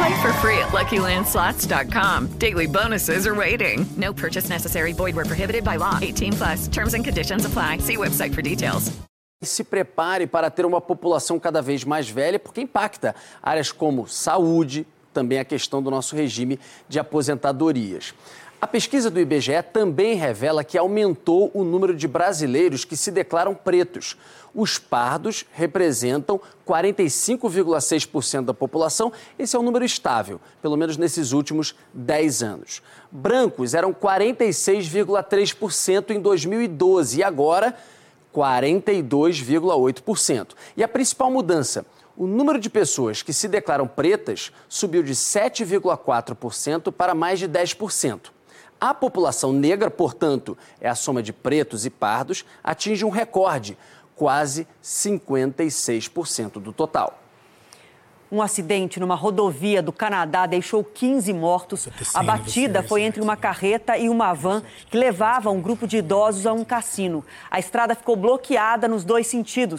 Play for free at LuckyLandSlots.com. Daily bonuses are waiting. No purchase necessary. Void where prohibited by law. 18 plus. Terms and conditions apply. See website for details. Se prepare para ter uma população cada vez mais velha, porque impacta áreas como saúde, também a questão do nosso regime de aposentadorias. A pesquisa do IBGE também revela que aumentou o número de brasileiros que se declaram pretos. Os pardos representam 45,6% da população. Esse é um número estável, pelo menos nesses últimos 10 anos. Brancos eram 46,3% em 2012 e agora 42,8%. E a principal mudança, o número de pessoas que se declaram pretas subiu de 7,4% para mais de 10%. A população negra, portanto, é a soma de pretos e pardos, atinge um recorde, quase 56% do total. Um acidente numa rodovia do Canadá deixou 15 mortos. A batida foi entre uma carreta e uma van que levava um grupo de idosos a um cassino. A estrada ficou bloqueada nos dois sentidos.